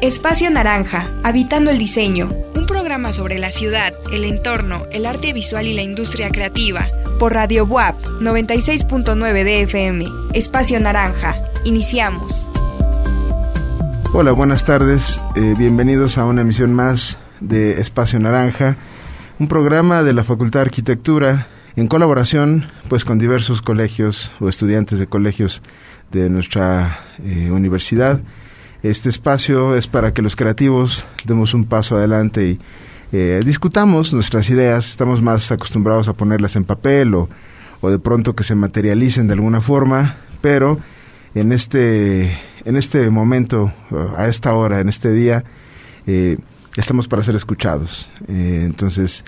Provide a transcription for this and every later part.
Espacio Naranja, Habitando el Diseño, un programa sobre la ciudad, el entorno, el arte visual y la industria creativa, por Radio WAP 96.9 de FM. Espacio Naranja, iniciamos. Hola, buenas tardes, eh, bienvenidos a una emisión más de Espacio Naranja, un programa de la Facultad de Arquitectura en colaboración pues con diversos colegios o estudiantes de colegios de nuestra eh, universidad. Este espacio es para que los creativos demos un paso adelante y eh, discutamos nuestras ideas. Estamos más acostumbrados a ponerlas en papel o, o de pronto que se materialicen de alguna forma, pero en este, en este momento, a esta hora, en este día, eh, estamos para ser escuchados. Eh, entonces,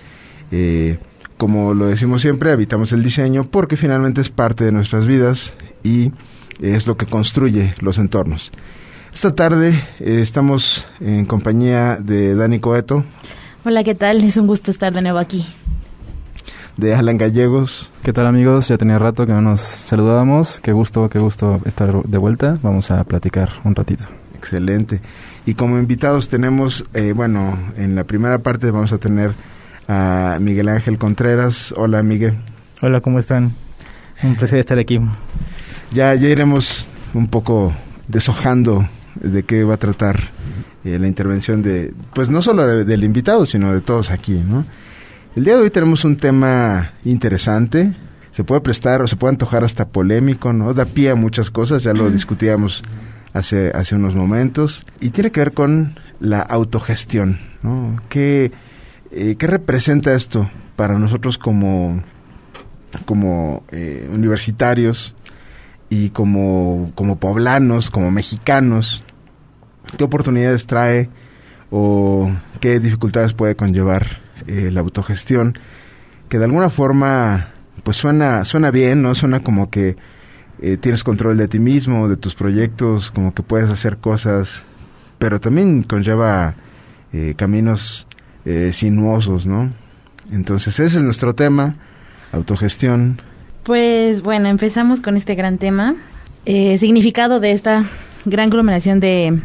eh, como lo decimos siempre, habitamos el diseño porque finalmente es parte de nuestras vidas y es lo que construye los entornos. Esta tarde eh, estamos en compañía de Dani Coeto. Hola, ¿qué tal? Es un gusto estar de nuevo aquí. De Alan Gallegos. ¿Qué tal amigos? Ya tenía rato que no nos saludábamos. Qué gusto, qué gusto estar de vuelta. Vamos a platicar un ratito. Excelente. Y como invitados tenemos, eh, bueno, en la primera parte vamos a tener a Miguel Ángel Contreras. Hola, Miguel. Hola, ¿cómo están? Un placer estar aquí. Ya, ya iremos un poco deshojando de qué va a tratar eh, la intervención de, pues no solo de, del invitado, sino de todos aquí, ¿no? El día de hoy tenemos un tema interesante, se puede prestar o se puede antojar hasta polémico, ¿no? Da pie a muchas cosas, ya lo discutíamos hace, hace unos momentos, y tiene que ver con la autogestión, ¿no? ¿Qué, eh, ¿qué representa esto para nosotros como, como eh, universitarios y como, como poblanos, como mexicanos? ¿Qué oportunidades trae o qué dificultades puede conllevar eh, la autogestión? Que de alguna forma, pues suena, suena bien, ¿no? Suena como que eh, tienes control de ti mismo, de tus proyectos, como que puedes hacer cosas, pero también conlleva eh, caminos eh, sinuosos, ¿no? Entonces ese es nuestro tema, autogestión. Pues bueno, empezamos con este gran tema. Significado de esta gran aglomeración de,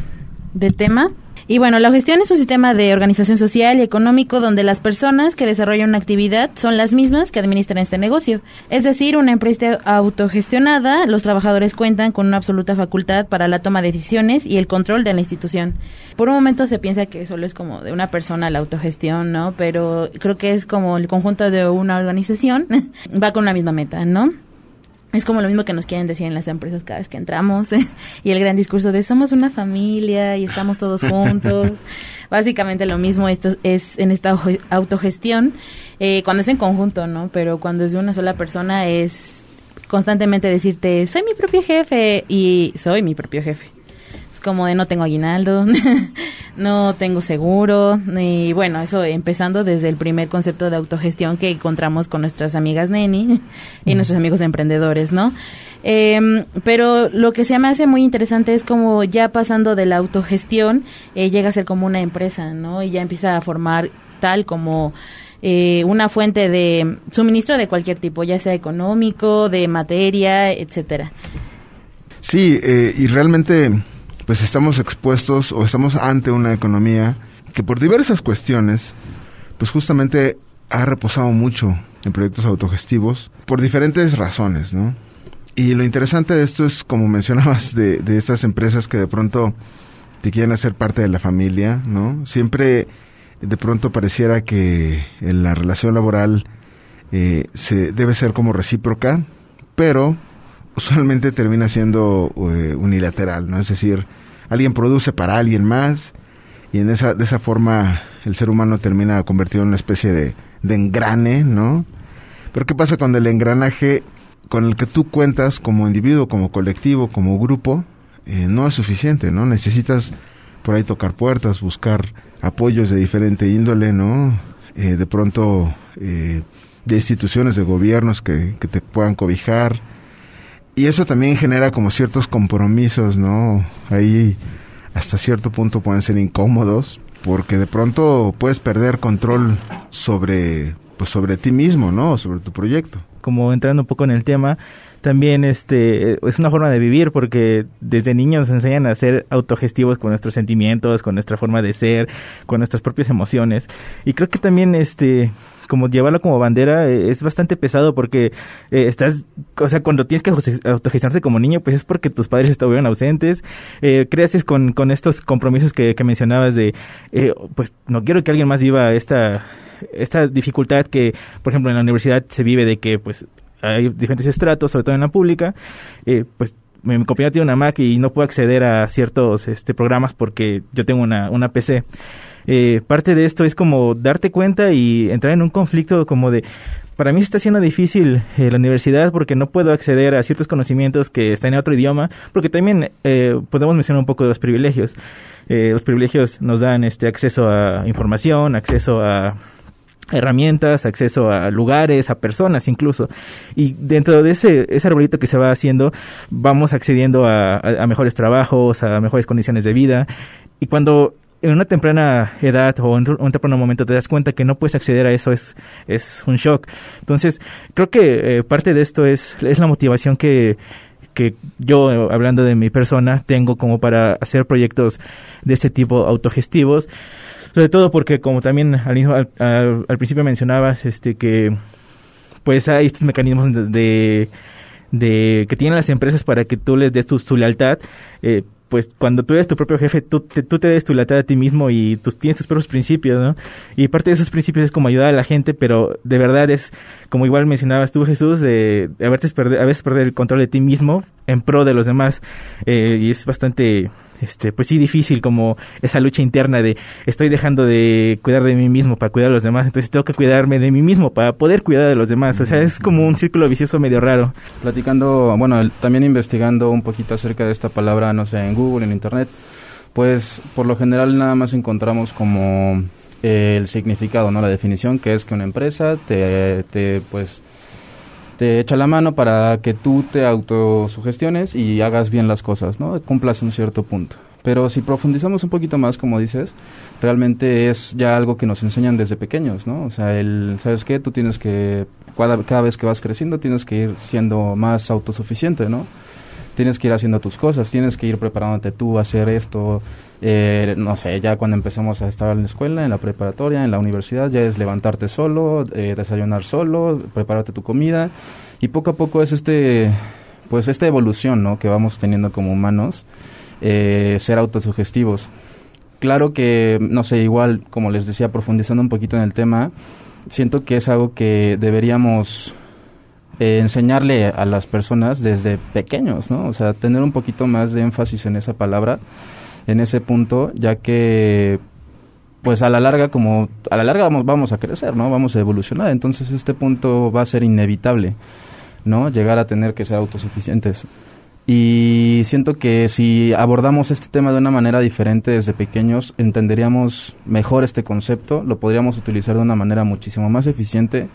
de tema. Y bueno, la gestión es un sistema de organización social y económico donde las personas que desarrollan una actividad son las mismas que administran este negocio. Es decir, una empresa autogestionada, los trabajadores cuentan con una absoluta facultad para la toma de decisiones y el control de la institución. Por un momento se piensa que solo es como de una persona la autogestión, ¿no? Pero creo que es como el conjunto de una organización va con una misma meta, ¿no? Es como lo mismo que nos quieren decir en las empresas cada vez que entramos y el gran discurso de somos una familia y estamos todos juntos. Básicamente lo mismo esto es en esta autogestión eh, cuando es en conjunto, ¿no? Pero cuando es de una sola persona es constantemente decirte soy mi propio jefe y soy mi propio jefe. Como de no tengo aguinaldo, no tengo seguro y bueno, eso empezando desde el primer concepto de autogestión que encontramos con nuestras amigas Neni y nuestros amigos emprendedores, ¿no? Eh, pero lo que se me hace muy interesante es como ya pasando de la autogestión eh, llega a ser como una empresa, ¿no? Y ya empieza a formar tal como eh, una fuente de suministro de cualquier tipo, ya sea económico, de materia, etcétera. Sí, eh, y realmente pues estamos expuestos o estamos ante una economía que por diversas cuestiones, pues justamente ha reposado mucho en proyectos autogestivos por diferentes razones, ¿no? Y lo interesante de esto es, como mencionabas, de, de estas empresas que de pronto te quieren hacer parte de la familia, ¿no? Siempre de pronto pareciera que en la relación laboral eh, se debe ser como recíproca, pero usualmente termina siendo eh, unilateral, ¿no? Es decir, alguien produce para alguien más y en esa, de esa forma el ser humano termina convertido en una especie de, de engrane, ¿no? Pero ¿qué pasa cuando el engranaje con el que tú cuentas como individuo, como colectivo, como grupo, eh, no es suficiente, ¿no? Necesitas por ahí tocar puertas, buscar apoyos de diferente índole, ¿no? Eh, de pronto eh, de instituciones, de gobiernos que, que te puedan cobijar, y eso también genera como ciertos compromisos, ¿no? Ahí hasta cierto punto pueden ser incómodos porque de pronto puedes perder control sobre pues sobre ti mismo, ¿no? Sobre tu proyecto. Como entrando un poco en el tema, también este es una forma de vivir porque desde niños nos enseñan a ser autogestivos con nuestros sentimientos, con nuestra forma de ser, con nuestras propias emociones. Y creo que también este como llevarlo como bandera eh, es bastante pesado porque eh, estás, o sea, cuando tienes que autogestionarte como niño, pues es porque tus padres estuvieron ausentes, eh, creces con, con estos compromisos que, mencionabas de, eh, pues no quiero que alguien más viva esta, esta dificultad que, por ejemplo, en la universidad se vive de que, pues, hay diferentes estratos, sobre todo en la pública, eh, pues mi compañero tiene una Mac y no puedo acceder a ciertos este, programas porque yo tengo una, una PC eh, parte de esto es como darte cuenta y entrar en un conflicto como de, para mí se está siendo difícil eh, la universidad porque no puedo acceder a ciertos conocimientos que están en otro idioma, porque también podemos mencionar un poco de los privilegios. Los privilegios nos dan este acceso a información, acceso a herramientas, acceso a lugares, a personas incluso. Y dentro de ese, ese arbolito que se va haciendo, vamos accediendo a, a, mejores trabajos, a mejores condiciones de vida. Y cuando en una temprana edad o en un temprano momento te das cuenta que no puedes acceder a eso es, es un shock. Entonces, creo que eh, parte de esto es, es la motivación que, que yo, hablando de mi persona, tengo como para hacer proyectos de este tipo autogestivos. Sobre todo porque, como también al, al, al, principio mencionabas, este que pues hay estos mecanismos de, de, que tienen las empresas para que tú les des tu, lealtad, eh, pues cuando tú eres tu propio jefe, tú te, tú te des tu lealtad a ti mismo y tú tienes tus propios principios, ¿no? Y parte de esos principios es como ayudar a la gente, pero de verdad es, como igual mencionabas tú, Jesús, de, de a, veces perder, a veces perder el control de ti mismo en pro de los demás. Eh, y es bastante este, pues sí, difícil como esa lucha interna de estoy dejando de cuidar de mí mismo para cuidar a los demás, entonces tengo que cuidarme de mí mismo para poder cuidar de los demás. O sea, es como un círculo vicioso medio raro. Platicando, bueno, también investigando un poquito acerca de esta palabra, no sé, en Google, en Internet, pues por lo general nada más encontramos como el significado, ¿no? La definición que es que una empresa te, te pues te echa la mano para que tú te autosugestiones y hagas bien las cosas, ¿no? Cumplas un cierto punto. Pero si profundizamos un poquito más, como dices, realmente es ya algo que nos enseñan desde pequeños, ¿no? O sea, el, ¿sabes qué? Tú tienes que, cada, cada vez que vas creciendo, tienes que ir siendo más autosuficiente, ¿no? Tienes que ir haciendo tus cosas, tienes que ir preparándote tú a hacer esto, eh, no sé, ya cuando empezamos a estar en la escuela, en la preparatoria, en la universidad, ya es levantarte solo, eh, desayunar solo, prepararte tu comida y poco a poco es este, pues esta evolución, ¿no? Que vamos teniendo como humanos, eh, ser autosugestivos. Claro que, no sé, igual, como les decía, profundizando un poquito en el tema, siento que es algo que deberíamos eh, enseñarle a las personas desde pequeños, ¿no? O sea, tener un poquito más de énfasis en esa palabra en ese punto, ya que pues a la larga como a la larga vamos vamos a crecer, ¿no? Vamos a evolucionar, entonces este punto va a ser inevitable, ¿no? Llegar a tener que ser autosuficientes. Y siento que si abordamos este tema de una manera diferente desde pequeños, entenderíamos mejor este concepto, lo podríamos utilizar de una manera muchísimo más eficiente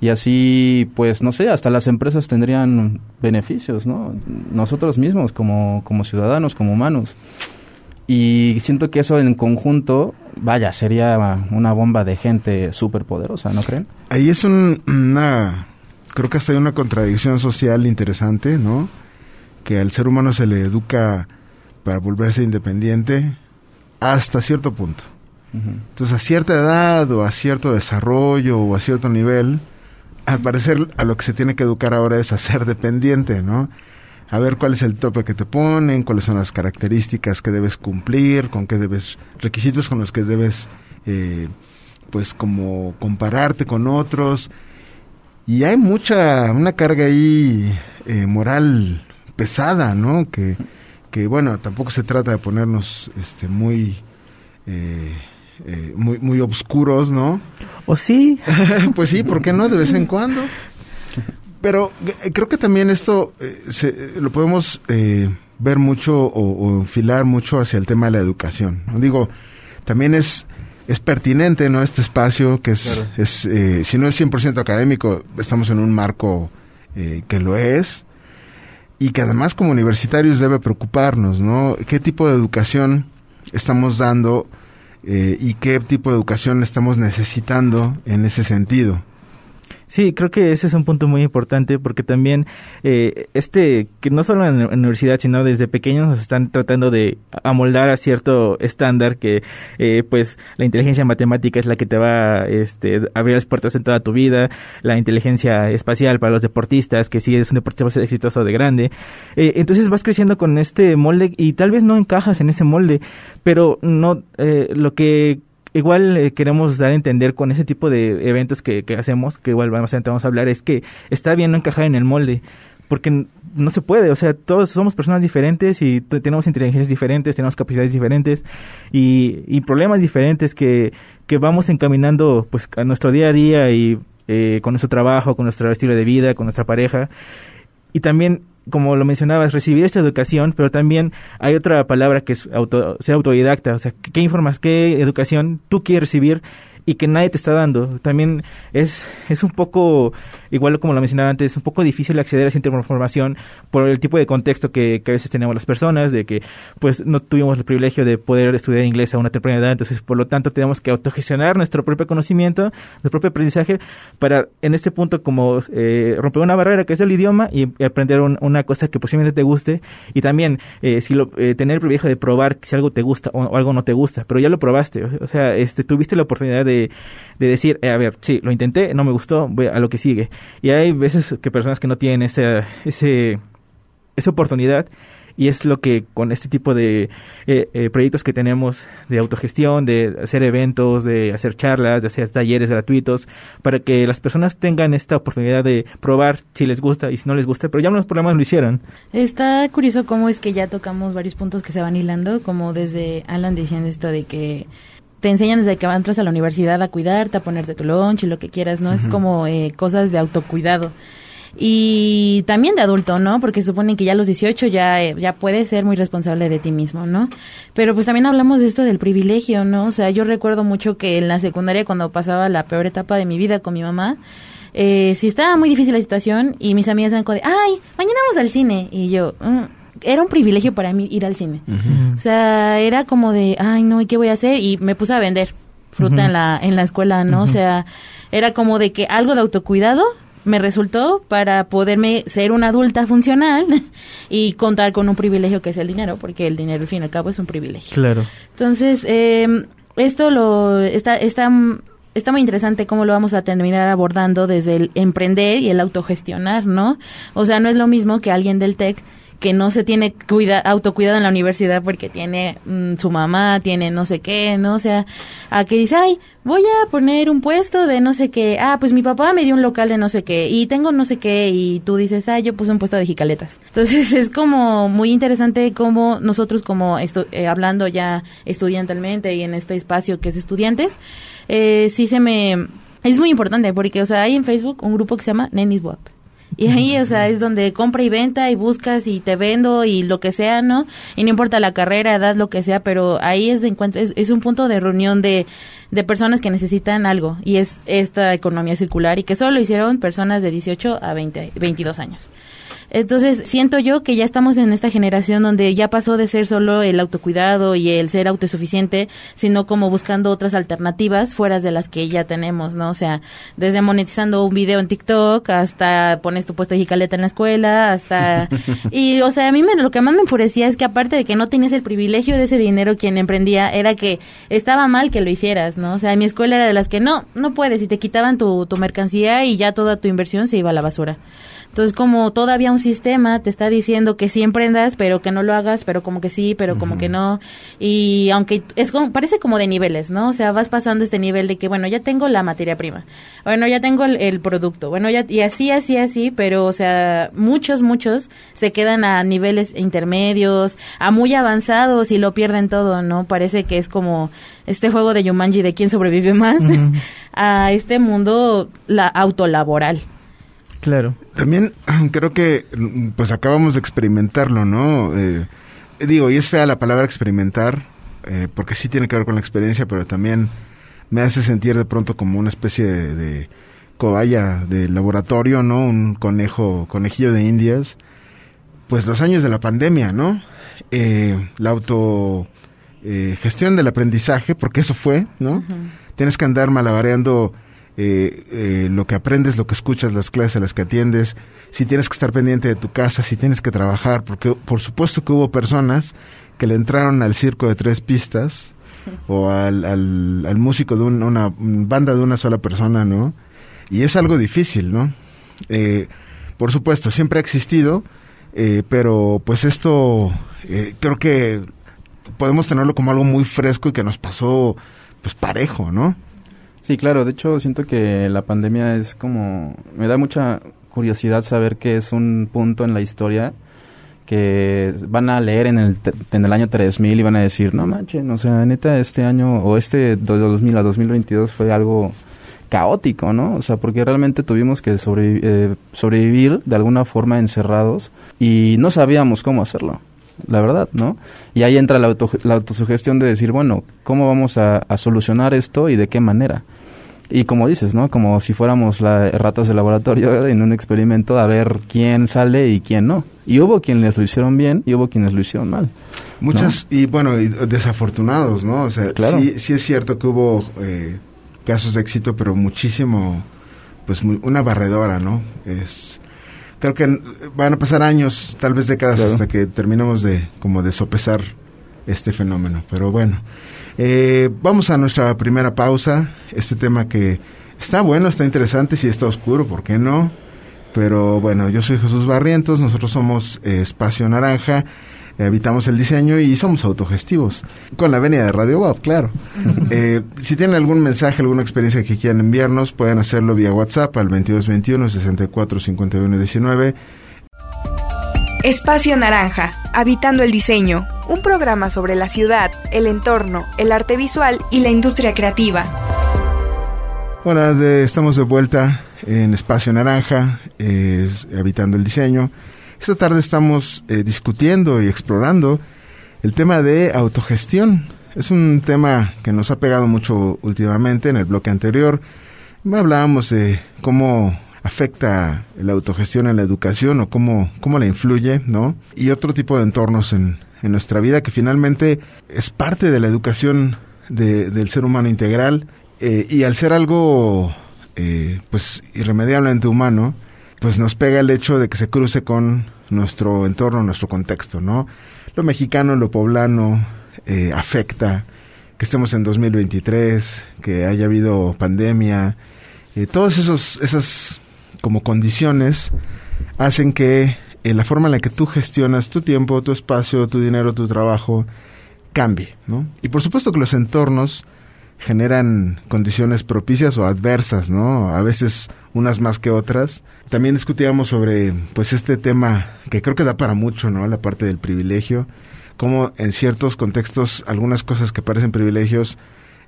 y así, pues, no sé, hasta las empresas tendrían beneficios, ¿no? Nosotros mismos como, como ciudadanos, como humanos. Y siento que eso en conjunto, vaya, sería una bomba de gente súper poderosa, ¿no creen? Ahí es un, una, creo que hasta hay una contradicción social interesante, ¿no? Que al ser humano se le educa para volverse independiente hasta cierto punto. Entonces, a cierta edad o a cierto desarrollo o a cierto nivel, al parecer a lo que se tiene que educar ahora es a ser dependiente, ¿no? a ver cuál es el tope que te ponen, cuáles son las características que debes cumplir, con qué debes, requisitos con los que debes, eh, pues como compararte con otros. Y hay mucha, una carga ahí eh, moral pesada, ¿no? Que, que bueno, tampoco se trata de ponernos este muy... Eh, eh, muy, muy obscuros, ¿no? ¿O sí? pues sí, ¿por qué no? De vez en cuando. Pero eh, creo que también esto eh, se, lo podemos eh, ver mucho o, o, enfilar mucho hacia el tema de la educación. Digo, también es, es pertinente, ¿no? Este espacio que es, claro. es eh, si no es 100% académico, estamos en un marco eh, que lo es y que además como universitarios debe preocuparnos, ¿no? ¿Qué tipo de educación estamos dando y qué tipo de educación estamos necesitando en ese sentido? Sí, creo que ese es un punto muy importante porque también eh, este, que no solo en la universidad, sino desde pequeños nos están tratando de amoldar a cierto estándar que eh, pues la inteligencia matemática es la que te va este, abrir las puertas en toda tu vida, la inteligencia espacial para los deportistas, que si eres un deportista exitoso de grande. Eh, entonces vas creciendo con este molde y tal vez no encajas en ese molde, pero no lo que igual eh, queremos dar a entender con ese tipo de eventos que, hacemos, que igual vamos a, vamos a hablar, es que está bien no encajar en el molde, porque no se puede, o sea, todos somos personas diferentes y tenemos inteligencias diferentes, tenemos capacidades diferentes y, problemas diferentes que, que vamos encaminando pues a nuestro día a día y eh, con nuestro trabajo, con nuestro estilo de vida, con nuestra pareja. Y también como lo mencionabas, recibir esta educación, pero también hay otra palabra que es auto, ser autodidacta, o sea, ¿qué informas, qué educación tú quieres recibir y que nadie te está dando. También es, es un poco, igual como lo mencionaba antes, es un poco difícil acceder a esa información por el tipo de contexto que, a veces tenemos las personas, de que pues no tuvimos el privilegio de poder estudiar inglés a una temprana edad, entonces por lo tanto tenemos que autogestionar nuestro propio conocimiento, nuestro propio aprendizaje para en este punto como eh, romper una barrera que es el idioma y, aprender una cosa que posiblemente te guste. Y también eh, si lo, eh, tener el privilegio de probar si algo te gusta o, o, algo no te gusta, pero ya lo probaste, o sea, este tuviste la oportunidad de de, decir, eh, a ver, sí, lo intenté, no me gustó, voy a lo que sigue. Y hay veces que personas que no tienen esa, ese, esa oportunidad y es lo que con este tipo de eh, eh, proyectos que tenemos de autogestión, de hacer eventos, de hacer charlas, de hacer talleres gratuitos, para que las personas tengan esta oportunidad de probar si les gusta y si no les gusta, pero ya los problemas lo hicieron. Está curioso cómo es que ya tocamos varios puntos que se van hilando, como desde Alan diciendo esto de que te enseñan desde que entras a la universidad a cuidarte, a ponerte tu lunch y lo que quieras, ¿no? Es como eh, cosas de autocuidado. Y también de adulto, ¿no? Porque suponen que ya a los 18 ya, eh, ya puedes ser muy responsable de ti mismo, ¿no? Pero pues también hablamos de esto del privilegio, ¿no? O sea, yo recuerdo mucho que en la secundaria cuando pasaba la peor etapa de mi vida con mi mamá, eh, si estaba muy difícil la situación y mis amigas eran como de, ay, mañana vamos al cine. Y yo, mm, era un privilegio para mí ir al cine. O sea, era como de, ay, no, ¿y qué voy a hacer? Y me puse a vender fruta en la en la escuela, ¿no? O sea, era como de que algo de autocuidado me resultó para poderme ser una adulta funcional y contar con un privilegio que es el dinero, porque el dinero al fin y al cabo es un privilegio. Claro. Entonces, eh, esto lo está está está muy interesante cómo lo vamos a terminar abordando desde el emprender y el autogestionar, ¿no? O sea, no es lo mismo que alguien del TEC que no se tiene cuida, autocuidado en la universidad porque tiene mm, su mamá, tiene no sé qué, ¿no? O sea, a que dice, ay, voy a poner un puesto de no sé qué, ah, pues mi papá me dio un local de no sé qué y tengo no sé qué y tú dices, ay, yo puse un puesto de jicaletas. Entonces es como muy interesante cómo nosotros como eh, hablando ya estudiantalmente y en este espacio que es estudiantes, eh, sí se me... Es muy importante porque, o sea, hay en Facebook un grupo que se llama Nenis WAP. Y ahí, o sea, es donde compra y venta y buscas y te vendo y lo que sea, ¿no? Y no importa la carrera, edad, lo que sea, pero ahí es de encuentro, es, un punto de reunión de, de personas que necesitan algo y es esta economía circular y que solo hicieron personas de 18 a 20, 22 años. Entonces, siento yo que ya estamos en esta generación donde ya pasó de ser solo el autocuidado y el ser autosuficiente, sino como buscando otras alternativas fuera de las que ya tenemos, ¿no? O sea, desde monetizando un video en TikTok hasta pones tu puesto de jicaleta en la escuela, hasta... y, o sea, a mí me, lo que más me enfurecía es que aparte de que no tenías el privilegio de ese dinero quien emprendía, era que estaba mal que lo hicieras, ¿no? O sea, mi escuela era de las que no, no puedes y te quitaban tu, tu mercancía y ya toda tu inversión se iba a la basura. Entonces, como todavía un sistema te está diciendo que sí emprendas, pero que no lo hagas, pero como que sí, pero como que no. Y aunque es como, parece como de niveles, ¿no? O sea, vas pasando este nivel de que, bueno, ya tengo la materia prima, bueno, ya tengo el, producto, bueno, ya, y así, así, así, pero, o sea, muchos, muchos se quedan a niveles intermedios, a muy avanzados y lo pierden todo, ¿no? Parece que es como este juego de Yumanji de quién sobrevive más a este mundo la autolaboral. Claro. También creo que pues acabamos de experimentarlo, ¿no? Eh, digo, y es fea la palabra experimentar, eh, porque sí tiene que ver con la experiencia, pero también me hace sentir de pronto como una especie de, cobaya de laboratorio, ¿no? Un conejo, conejillo de indias. Pues los años de la pandemia, ¿no? Eh, la auto gestión del aprendizaje, porque eso fue, ¿no? Tienes que andar malabareando eh, eh, lo que aprendes, lo que escuchas, las clases a las que atiendes, si tienes que estar pendiente de tu casa, si tienes que trabajar, porque por supuesto que hubo personas que le entraron al circo de tres pistas o al, al, músico de una banda de una sola persona, ¿no? Y es algo difícil, ¿no? Eh, por supuesto, siempre ha existido, eh, pero pues esto eh, creo que podemos tenerlo como algo muy fresco y que nos pasó pues parejo, ¿no? Sí, claro, de hecho siento que la pandemia es como, me da mucha curiosidad saber que es un punto en la historia que van a leer en el, en el año 3000 y van a decir, no manches, o sea, neta, este año o este 2000 a 2022 fue algo caótico, ¿no? O sea, porque realmente tuvimos que eh, sobrevivir de alguna forma encerrados y no sabíamos cómo hacerlo, la verdad, ¿no? Y ahí entra la, la autosugestión de decir, bueno, ¿cómo vamos a, solucionar esto y de qué manera? Y como dices, ¿no? Como si fuéramos las ratas de laboratorio en un experimento a ver quién sale y quién no. Y hubo quienes lo hicieron bien y hubo quienes lo hicieron mal. Muchas, y bueno, desafortunados, ¿no? O sea, sí, sí es cierto que hubo eh, casos de éxito, pero muchísimo, pues una barredora, ¿no? Es, creo que van a pasar años, tal vez décadas, hasta que terminemos de, como de sopesar este fenómeno. Pero bueno, eh, vamos a nuestra primera pausa. Este tema que está bueno, está interesante, si está oscuro, ¿por qué no? Pero bueno, yo soy Jesús Barrientos, nosotros somos eh, Espacio Naranja habitamos el diseño y somos autogestivos. Con la venia de Radio Bob, claro. Eh, si tienen algún mensaje, alguna experiencia que quieran enviarnos, pueden hacerlo vía WhatsApp al 2221 64 51 19. Espacio Naranja, Habitando el Diseño, un programa sobre la ciudad, el entorno, el arte visual y la industria creativa. Hola, estamos de vuelta en Espacio Naranja, Habitando el Diseño. Esta tarde estamos eh, discutiendo y explorando el tema de autogestión. Es un tema que nos ha pegado mucho últimamente. En el bloque anterior hablábamos de cómo afecta la autogestión en la educación o cómo, cómo la influye, ¿no? Y otro tipo de entornos en, en nuestra vida que finalmente es parte de la educación del ser humano integral eh, y al ser algo eh, pues irremediablemente humano, pues nos pega el hecho de que se cruce con nuestro entorno, nuestro contexto, ¿no? Lo mexicano, lo poblano, eh, afecta que estemos en 2023, que haya habido pandemia, todas esos, esas como condiciones hacen que eh, la forma en la que tú gestionas tu tiempo, tu espacio, tu dinero, tu trabajo, cambie, ¿no? Y por supuesto que los entornos generan condiciones propicias o adversas, ¿no? A veces unas más que otras. También discutíamos sobre, pues, este tema que creo que da para mucho, ¿no? La parte del privilegio, como en ciertos contextos algunas cosas que parecen privilegios,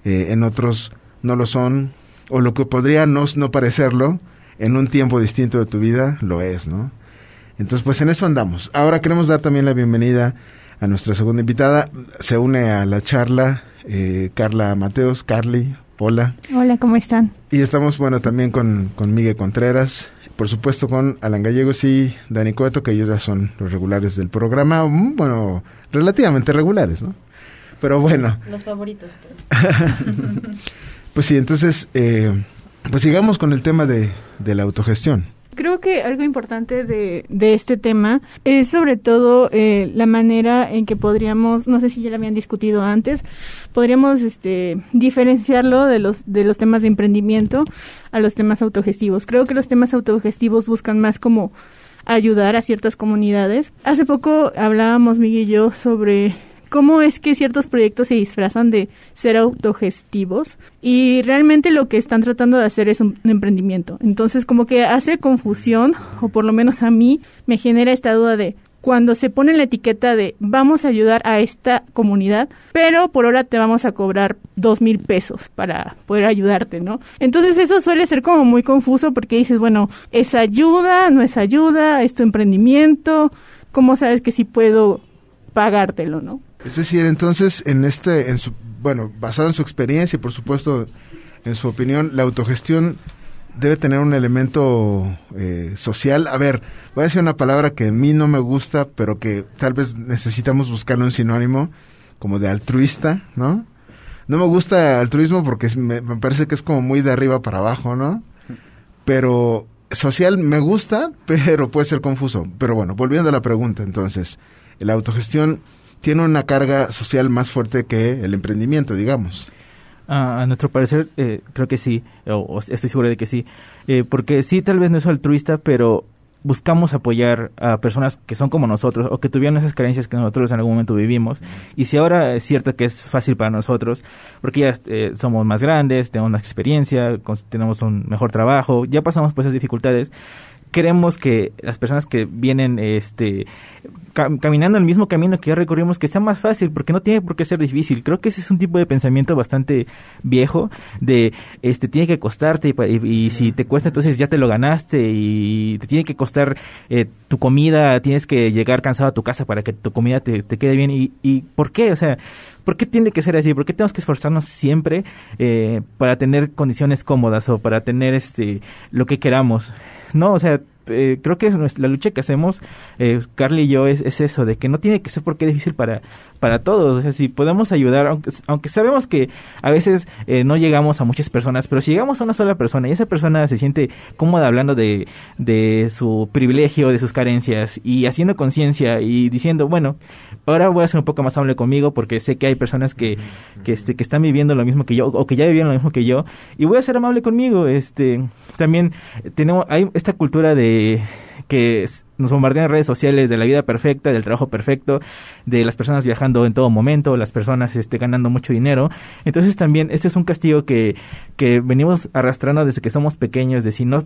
eh, en otros no lo son, o lo que podría no, no parecerlo, en un tiempo distinto de tu vida, lo es, ¿no? Entonces, pues en eso andamos. Ahora queremos dar también la bienvenida a nuestra segunda invitada. Se une a la charla eh, Carla Mateos, Carly, hola. Hola, ¿cómo están? Y estamos, bueno, también con, con Miguel Contreras, por supuesto con Alan Gallegos y Dani Cueto, que ellos ya son los regulares del programa, mm, bueno, relativamente regulares, ¿no? Pero bueno. Los favoritos. Pues, pues sí, entonces, eh, pues sigamos con el tema de, de la autogestión creo que algo importante de, de este tema es sobre todo eh, la manera en que podríamos, no sé si ya lo habían discutido antes, podríamos este, diferenciarlo de los, de los temas de emprendimiento a los temas autogestivos. Creo que los temas autogestivos buscan más como ayudar a ciertas comunidades. Hace poco hablábamos Miguel y yo sobre cómo es que ciertos proyectos se disfrazan de ser autogestivos y realmente lo que están tratando de hacer es un, emprendimiento. Entonces como que hace confusión, o por lo menos a mí me genera esta duda de cuando se pone la etiqueta de vamos a ayudar a esta comunidad, pero por hora te vamos a cobrar dos mil pesos para poder ayudarte, ¿no? Entonces eso suele ser como muy confuso porque dices, bueno, ¿es ayuda? ¿No es ayuda? ¿Es tu emprendimiento? ¿Cómo sabes que sí puedo pagártelo, no? Es decir, entonces, en este, en su, bueno, basado en su experiencia y por supuesto en su opinión, la autogestión debe tener un elemento eh, social. A ver, voy a decir una palabra que a mí no me gusta, pero que tal vez necesitamos buscarle un sinónimo, como de altruista, ¿no? no me gusta altruismo porque me, me parece que es como muy de arriba para abajo, ¿no? Pero social me gusta, pero puede ser confuso. Pero bueno, volviendo a la pregunta, entonces, la autogestión tiene una carga social más fuerte que el emprendimiento, digamos. a nuestro parecer, eh, creo que sí, o, estoy seguro de que sí, eh, porque sí, tal vez no es altruista, pero buscamos apoyar a personas que son como nosotros o que tuvieron esas carencias que nosotros en algún momento vivimos. Y si ahora es cierto que es fácil para nosotros, porque ya eh, somos más grandes, tenemos más experiencia, tenemos un mejor trabajo, ya pasamos por esas dificultades, queremos que las personas que vienen este caminando el mismo camino que ya recorrimos que sea más fácil porque no tiene por qué ser difícil creo que ese es un tipo de pensamiento bastante viejo de este tiene que costarte y, si te cuesta entonces ya te lo ganaste y te tiene que costar eh, tu comida tienes que llegar cansado a tu casa para que tu comida te, quede bien y, y por qué o sea ¿Por qué tiene que ser así? ¿Por qué tenemos que esforzarnos siempre eh, para tener condiciones cómodas o para tener este lo que queramos? No, o sea, eh, creo que la lucha que hacemos, eh, Carly y yo, es, es, eso, de que no tiene que ser porque es difícil para, para todos. O sea, si podemos ayudar, aunque, aunque sabemos que a veces eh, no llegamos a muchas personas, pero si llegamos a una sola persona y esa persona se siente cómoda hablando de, de su privilegio, de sus carencias y haciendo conciencia y diciendo, bueno, ahora voy a ser un poco más amable conmigo porque sé que hay personas que, que, este, que están viviendo lo mismo que yo o que ya vivieron lo mismo que yo y voy a ser amable conmigo. Este, también tenemos, hay esta cultura de que nos bombardean redes sociales de la vida perfecta, del trabajo perfecto, de las personas viajando en todo momento, las personas este, ganando mucho dinero. Entonces también este es un castigo que, que venimos arrastrando desde que somos pequeños, de si no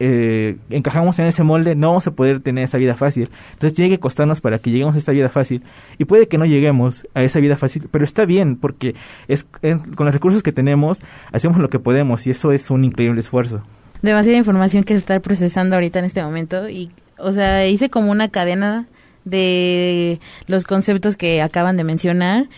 eh, encajamos en ese molde, no vamos a poder tener esa vida fácil. Entonces tiene que costarnos para que lleguemos a esta vida fácil. Y puede que no lleguemos a esa vida fácil, pero está bien, porque es, con los recursos que tenemos, hacemos lo que podemos y eso es un increíble esfuerzo demasiada información que está procesando ahorita en este momento y, o sea, hice como una cadena de los conceptos que acaban de mencionar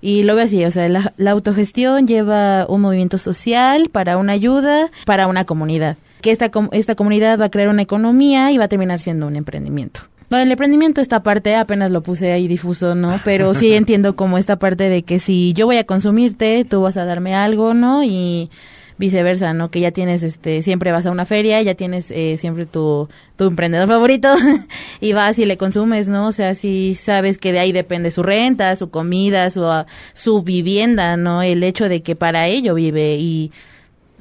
y lo veo así, o sea, la, autogestión lleva un movimiento social para una ayuda, para una comunidad, que esta, esta comunidad va a crear una economía y va a terminar siendo un emprendimiento. Lo del emprendimiento, esta parte apenas lo puse ahí difuso, ¿no? Pero sí entiendo como esta parte de que si yo voy a consumirte, tú vas a darme algo, ¿no? Y viceversa, ¿no? Que ya tienes, este, siempre vas a una feria, ya tienes eh, siempre tu, tu emprendedor favorito y vas y le consumes, ¿no? O sea, si sabes que de ahí depende su renta, su comida, su, su vivienda, ¿no? El hecho de que para ello vive y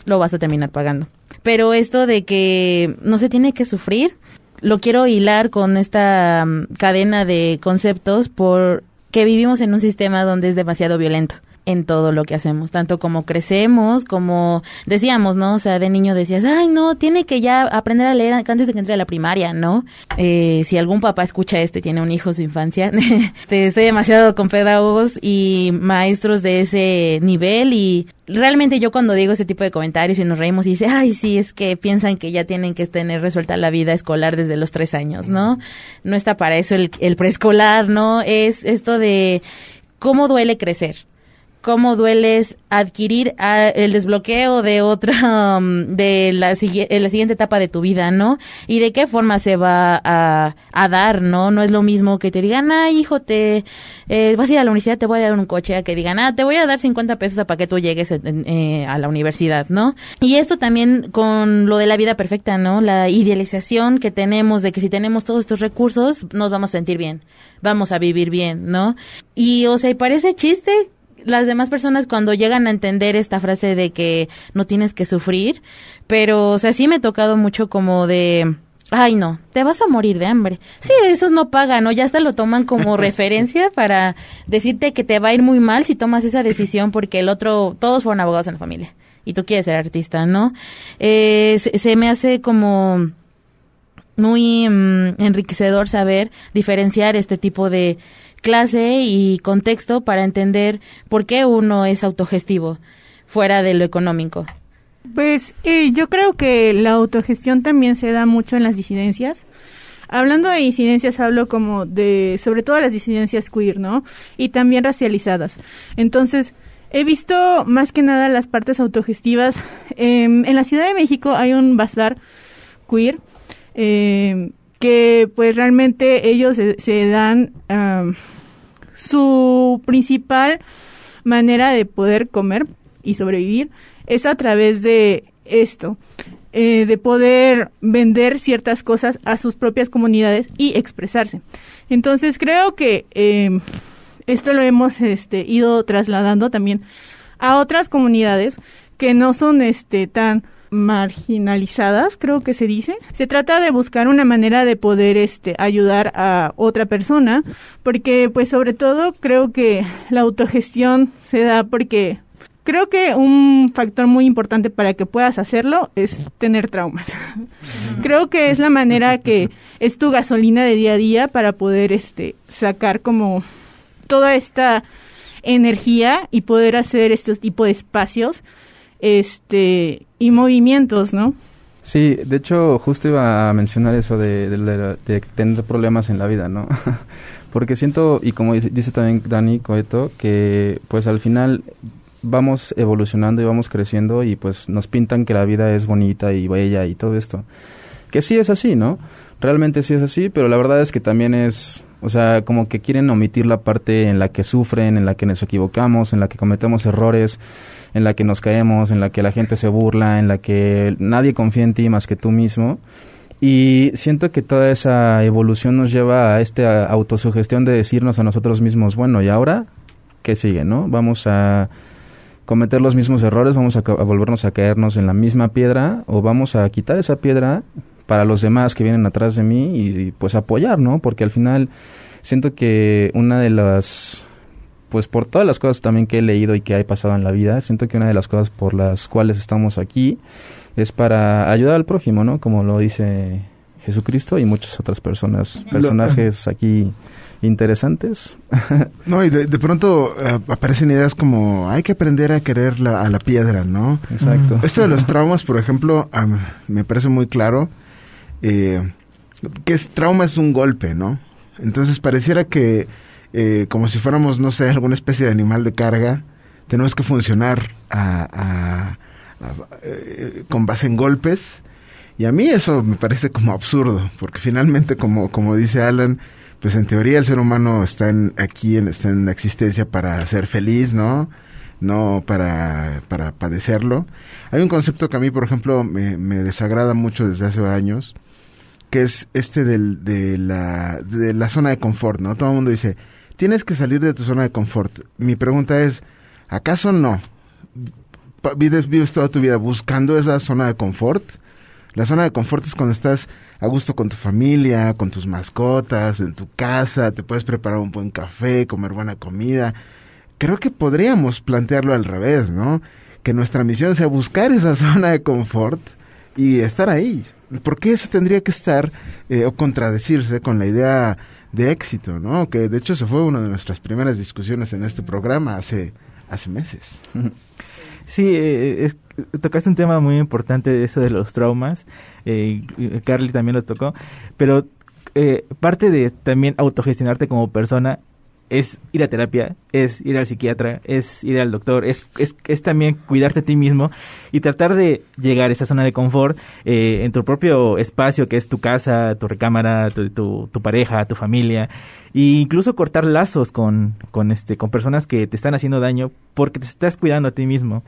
lo vas a terminar pagando. Pero esto de que no se tiene que sufrir, lo quiero hilar con esta mm, cadena de conceptos por que vivimos en un sistema donde es demasiado violento en todo lo que hacemos, tanto como crecemos, como decíamos, ¿no? O sea, de niño decías, ay, no, tiene que ya aprender a leer antes de que entre a la primaria, ¿no? Eh, si algún papá escucha este, tiene un hijo en su infancia, estoy demasiado con pedagogos y maestros de ese nivel y realmente yo cuando digo ese tipo de comentarios y nos reímos y dice, ay, sí, es que piensan que ya tienen que tener resuelta la vida escolar desde los tres años, ¿no? No está para eso el, el preescolar, ¿no? Es esto de cómo duele crecer cómo dueles adquirir ah, el desbloqueo de otra, um, de la, la, siguiente etapa de tu vida, ¿no? Y de qué forma se va a, a dar, ¿no? No es lo mismo que te digan, ah, hijo, te eh, vas a ir a la universidad, te voy a dar un coche, a que digan, ah, te voy a dar 50 pesos para que tú llegues eh, a la universidad, ¿no? Y esto también con lo de la vida perfecta, ¿no? La idealización que tenemos de que si tenemos todos estos recursos, nos vamos a sentir bien, vamos a vivir bien, ¿no? Y, o sea, y parece chiste las demás personas cuando llegan a entender esta frase de que no tienes que sufrir, pero, o sea, sí me ha tocado mucho como de, ay no, te vas a morir de hambre. Sí, esos no pagan, ¿no? Ya hasta lo toman como referencia para decirte que te va a ir muy mal si tomas esa decisión porque el otro, todos fueron abogados en la familia y tú quieres ser artista, ¿no? Eh, se, me hace como muy mm, enriquecedor saber diferenciar este tipo de clase y contexto para entender por qué uno es autogestivo fuera de lo económico. Pues eh, yo creo que la autogestión también se da mucho en las disidencias. Hablando de disidencias, hablo como de, sobre todo las disidencias queer, ¿no? Y también racializadas. Entonces, he visto más que nada las partes autogestivas. Em, en la Ciudad de México hay un bazar queer em, que pues realmente ellos se, dan su principal manera de poder comer y sobrevivir es a través de esto, eh, de poder vender ciertas cosas a sus propias comunidades y expresarse. Entonces creo que eh, esto lo hemos este, ido trasladando también a otras comunidades que no son este, tan marginalizadas, creo que se dice. Se trata de buscar una manera de poder este ayudar a otra persona, porque pues sobre todo creo que la autogestión se da porque creo que un factor muy importante para que puedas hacerlo es tener traumas. creo que es la manera que es tu gasolina de día a día para poder este sacar como toda esta energía y poder hacer estos tipos de espacios este y movimientos, ¿no? Sí, de hecho, justo iba a mencionar eso de, tener problemas en la vida, ¿no? Porque siento, y como dice, dice, también Dani Coeto, que pues al final vamos evolucionando y vamos creciendo y pues nos pintan que la vida es bonita y bella y todo esto. Que sí es así, ¿no? Realmente sí es así, pero la verdad es que también es, o sea, como que quieren omitir la parte en la que sufren, en la que nos equivocamos, en la que cometemos errores en la que nos caemos, en la que la gente se burla, en la que nadie confía en ti más que tú mismo. Y siento que toda esa evolución nos lleva a esta autosugestión de decirnos a nosotros mismos, bueno, ¿y ahora qué sigue, no? Vamos a cometer los mismos errores, vamos a, volvernos a caernos en la misma piedra o vamos a quitar esa piedra para los demás que vienen atrás de mí y, y pues apoyar, ¿no? Porque al final siento que una de las pues por todas las cosas también que he leído y que hay pasado en la vida, siento que una de las cosas por las cuales estamos aquí es para ayudar al prójimo, ¿no? Como lo dice Jesucristo y muchas otras personas, personajes aquí interesantes. No, y de, pronto eh, aparecen ideas como hay que aprender a querer a la piedra, ¿no? Exacto. Esto de los traumas, por ejemplo, me parece muy claro eh, que es, trauma es un golpe, ¿no? Entonces pareciera que eh, como si fuéramos, no sé, alguna especie de animal de carga, tenemos que funcionar a, eh, con base en golpes. Y a mí eso me parece como absurdo, porque finalmente, como, como dice Alan, pues en teoría el ser humano está en, aquí, en, está en la existencia para ser feliz, ¿no? No para, para padecerlo. Hay un concepto que a mí, por ejemplo, me, me desagrada mucho desde hace años, que es este del, de, la, de la zona de confort, ¿no? Todo el mundo dice, tienes que salir de tu zona de confort. Mi pregunta es, ¿acaso no? ¿Vives, toda tu vida buscando esa zona de confort? La zona de confort es cuando estás a gusto con tu familia, con tus mascotas, en tu casa, te puedes preparar un buen café, comer buena comida. Creo que podríamos plantearlo al revés, ¿no? Que nuestra misión sea buscar esa zona de confort y estar ahí. ¿Por qué eso tendría que estar eh, o contradecirse con la idea de éxito, ¿no? Que de hecho se fue una de nuestras primeras discusiones en este programa hace, hace meses. Sí, eh, es, tocaste un tema muy importante eso de los traumas. Eh, Carly también lo tocó. Pero eh, parte de también autogestionarte como persona es ir a terapia, es ir al psiquiatra, es ir al doctor, es, es, es también cuidarte a ti mismo y tratar de llegar a esa zona de confort eh, en tu propio espacio, que es tu casa, tu recámara, tu, tu, pareja, tu familia, e incluso cortar lazos con, con, este, con personas que te están haciendo daño porque te estás cuidando a ti mismo.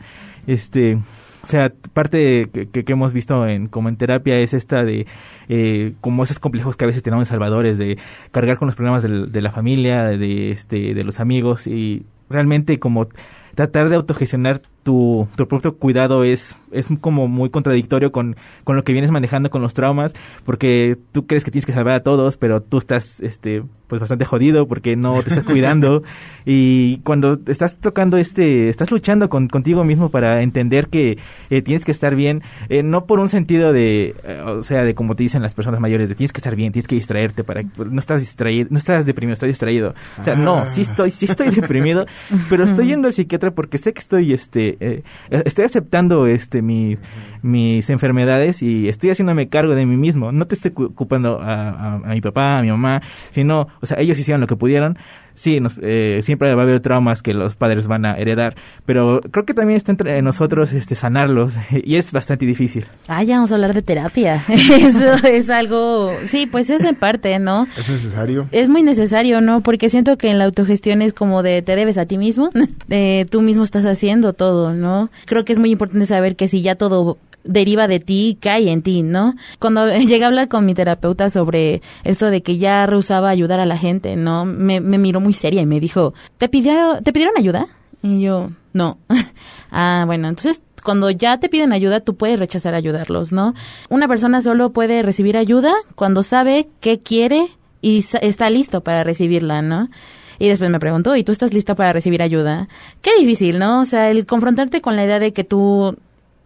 Este, o sea, parte que, que, hemos visto en como en terapia es esta de eh, como esos complejos que a veces tenemos en Salvadores de cargar con los problemas de, de la familia, de este, de los amigos y realmente como tratar de autogestionar tu, tu propio cuidado es, es como muy contradictorio con, con lo que vienes manejando con los traumas, porque tú crees que tienes que salvar a todos, pero tú estás este pues bastante jodido porque no te estás cuidando. Y cuando estás tocando este estás luchando con, contigo mismo para entender que eh, tienes que estar bien eh, no por un sentido de eh, o sea de como te dicen las personas mayores de tienes que estar bien tienes que distraerte para no estás distraído no estás deprimido estás distraído. O sea no sí estoy sí estoy deprimido pero estoy yendo al psiquiatra porque sé que estoy este eh, estoy aceptando este mis, mis enfermedades y estoy haciéndome cargo de mí mismo. No te estoy ocupando a, mi papá, a mi mamá, sino, o sea, ellos hicieron lo que pudieron. Sí, nos, eh, siempre va a haber traumas que los padres van a heredar, pero creo que también está entre nosotros este, sanarlos y es bastante difícil. Ah, ya vamos a hablar de terapia. Eso es algo, sí, pues es en parte, ¿no? Es necesario. Es muy necesario, ¿no? Porque siento que en la autogestión es como de te debes a ti mismo, eh, tú mismo estás haciendo todo, ¿no? Creo que es muy importante saber que si ya todo deriva de ti, cae en ti, ¿no? Cuando llegué a hablar con mi terapeuta sobre esto de que ya rehusaba ayudar a la gente, ¿no? Me, me miró muy seria y me dijo, ¿te pidieron, ¿te pidieron ayuda? Y yo, no. ah, bueno, entonces cuando ya te piden ayuda, tú puedes rechazar ayudarlos, ¿no? Una persona solo puede recibir ayuda cuando sabe qué quiere y está listo para recibirla, ¿no? Y después me preguntó, ¿y tú estás lista para recibir ayuda? Qué difícil, ¿no? O sea, el confrontarte con la idea de que tú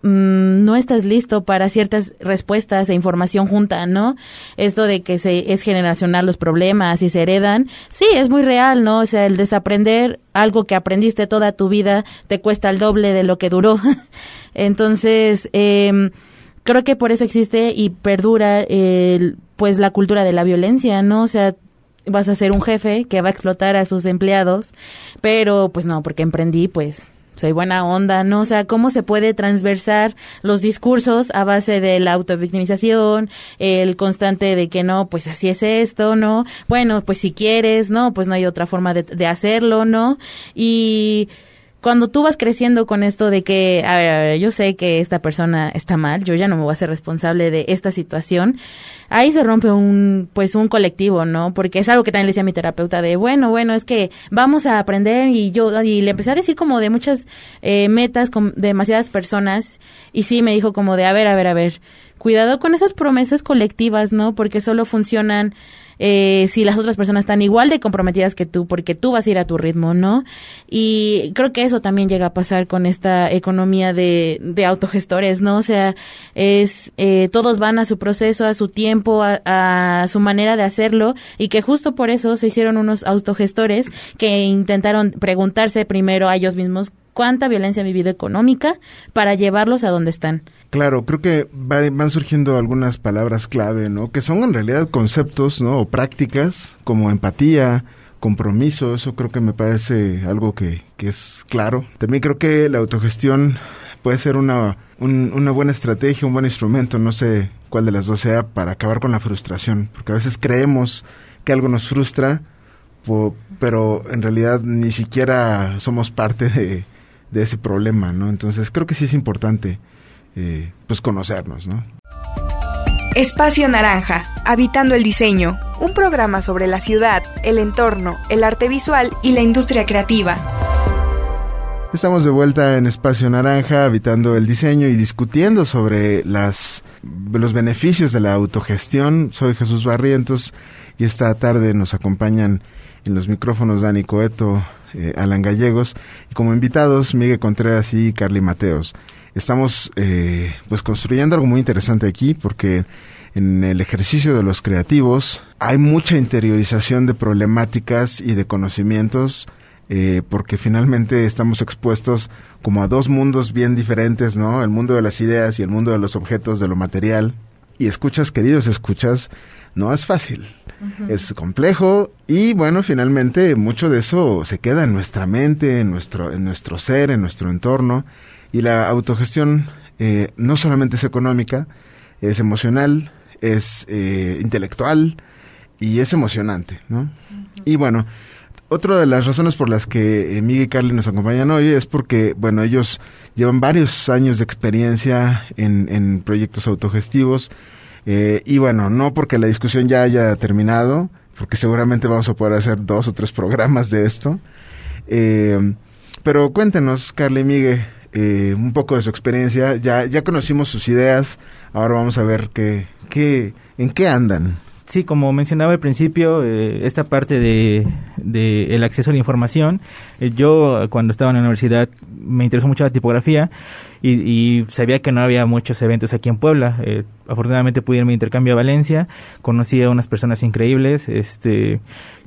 Mm, no estás listo para ciertas respuestas e información junta, ¿no? Esto de que se, es generacional los problemas y se heredan, sí, es muy real, ¿no? O sea, el desaprender algo que aprendiste toda tu vida te cuesta el doble de lo que duró. Entonces, eh, creo que por eso existe y perdura pues la cultura de la violencia, ¿no? O sea, vas a ser un jefe que va a explotar a sus empleados, pero pues no, porque emprendí, pues soy buena onda, ¿no? O sea, cómo se puede transversar los discursos a base de la autovictimización, el constante de que no, pues así es esto, ¿no? Bueno, pues si quieres, ¿no? Pues no hay otra forma de, de hacerlo, ¿no? Y cuando tú vas creciendo con esto de que, a ver, a ver, yo sé que esta persona está mal, yo ya no me voy a ser responsable de esta situación, ahí se rompe un, pues un colectivo, ¿no? Porque es algo que también le decía a mi terapeuta de, bueno, bueno, es que vamos a aprender y yo, y le empecé a decir como de muchas eh, metas, con demasiadas personas, y sí me dijo como de, a ver, a ver, a ver, cuidado con esas promesas colectivas, ¿no? Porque solo funcionan eh, si las otras personas están igual de comprometidas que tú, porque tú vas a ir a tu ritmo, ¿no? Y creo que eso también llega a pasar con esta economía de, de autogestores, ¿no? O sea, es, eh, todos van a su proceso, a su tiempo, a, a su manera de hacerlo, y que justo por eso se hicieron unos autogestores que intentaron preguntarse primero a ellos mismos cuánta violencia han vivido económica para llevarlos a donde están. Claro, creo que van surgiendo algunas palabras clave, ¿no? Que son en realidad conceptos, ¿no? O prácticas como empatía, compromiso, eso creo que me parece algo que, que es claro. También creo que la autogestión puede ser una, una buena estrategia, un buen instrumento, no sé cuál de las dos sea, para acabar con la frustración, porque a veces creemos que algo nos frustra, pero en realidad ni siquiera somos parte de, de ese problema, ¿no? Entonces creo que sí es importante, eh, pues conocernos, ¿no? Espacio Naranja, Habitando el Diseño, un programa sobre la ciudad, el entorno, el arte visual y la industria creativa. Estamos de vuelta en Espacio Naranja, habitando el diseño y discutiendo sobre las, los beneficios de la autogestión. Soy Jesús Barrientos y esta tarde nos acompañan en los micrófonos Dani Coeto, eh, Alan Gallegos, y como invitados Miguel Contreras y Carly Mateos. Estamos eh, pues construyendo algo muy interesante aquí porque en el ejercicio de los creativos hay mucha interiorización de problemáticas y de conocimientos eh, porque finalmente estamos expuestos como a dos mundos bien diferentes, ¿no? El mundo de las ideas y el mundo de los objetos, de lo material. Y escuchas, queridos, escuchas, no es fácil es complejo y bueno, finalmente mucho de eso se queda en nuestra mente, en nuestro, en nuestro ser, en nuestro entorno. Y la autogestión eh, no solamente es económica, es emocional, es eh, intelectual y es emocionante, ¿no? Y bueno, otra de las razones por las que eh, Miguel y Carly nos acompañan hoy es porque, bueno, ellos llevan varios años de experiencia en, en proyectos autogestivos, eh, y bueno, no porque la discusión ya haya terminado, porque seguramente vamos a poder hacer dos o tres programas de esto. Eh, pero cuéntenos, Carly y Miguel, eh, un poco de su experiencia. Ya, ya conocimos sus ideas, ahora vamos a ver qué, qué, en qué andan. Sí, como mencionaba al principio, esta parte de, de, el acceso a la información, yo cuando estaba en la universidad me interesó mucho la tipografía y, sabía que no había muchos eventos aquí en Puebla. Eh, afortunadamente pude irme intercambio a Valencia, conocí a unas personas increíbles, este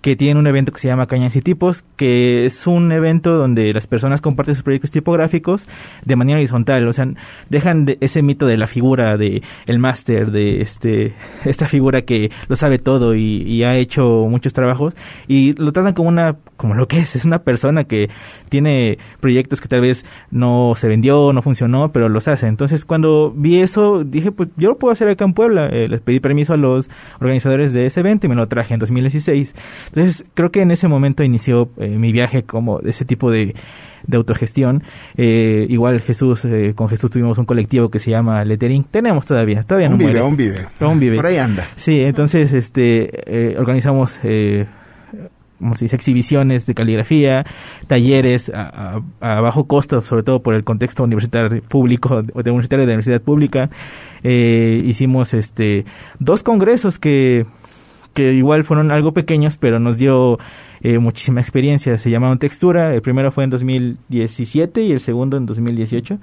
que tienen un evento que se llama Cañas y Tipos, que es un evento donde las personas comparten sus proyectos tipográficos de manera horizontal, o sea, dejan de ese mito de la figura de el máster, de este esta figura que lo sabe todo y, y, ha hecho muchos trabajos y lo tratan como una como lo que es, es una persona que tiene proyectos que tal vez no se vendió, no funcionó, pero los hace. Entonces, cuando vi eso, dije, pues yo lo puedo hacer acá en Puebla. Eh, les pedí permiso a los organizadores de ese evento y me lo traje en 2016. Entonces, creo que en ese momento inició eh, mi viaje como ese tipo de, de autogestión. Eh, igual Jesús, con Jesús tuvimos un colectivo que se llama Lettering. Tenemos todavía, todavía un no vive, muere. Un vive, un vive. Por ahí anda. Sí, entonces este organizamos como se dice, exhibiciones de caligrafía, talleres a, bajo costo, sobre todo por el contexto universitario público, de universitario de la universidad pública. Eh, hicimos este dos congresos que, que igual fueron algo pequeños, pero nos dio eh, muchísima experiencia. Se llamaron Textura, el primero fue en 2017 y el segundo en 2018.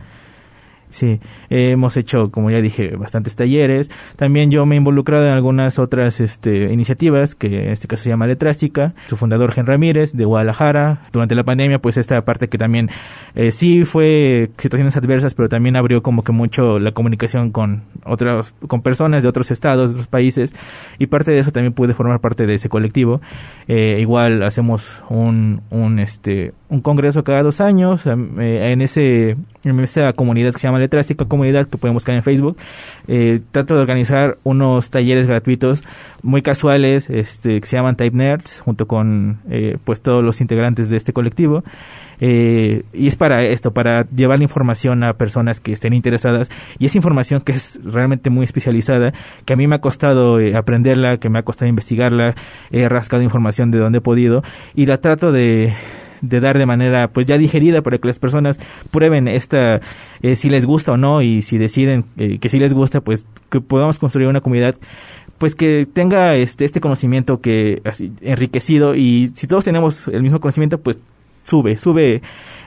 Sí, hemos hecho, como ya dije, bastantes talleres. También yo me he involucrado en algunas otras este, iniciativas, que en este caso se llama Letrástica. Su fundador, Gen Ramírez, de Guadalajara. Durante la pandemia, pues esta parte que también eh, sí fue situaciones adversas, pero también abrió como que mucho la comunicación con otras, con personas de otros estados, de otros países. Y parte de eso también pude formar parte de ese colectivo. Eh, igual hacemos un, un, este, un congreso cada dos años eh, en, ese, en esa comunidad que se llama Letrástica Comunidad que pueden buscar en Facebook. Eh, trato de organizar unos talleres gratuitos muy casuales este, que se llaman Type Nerds junto con eh, pues todos los integrantes de este colectivo. y es para esto, para llevar la información a personas que estén interesadas y esa información que es realmente muy especializada, que a mí me ha costado aprenderla, que me ha costado investigarla, he rascado información de donde he podido y la trato de de dar de manera pues ya digerida para que las personas prueben esta eh, si les gusta o no y si deciden eh, que si les gusta pues que podamos construir una comunidad pues que tenga este este conocimiento que enriquecido y si todos tenemos el mismo conocimiento pues sube, sube,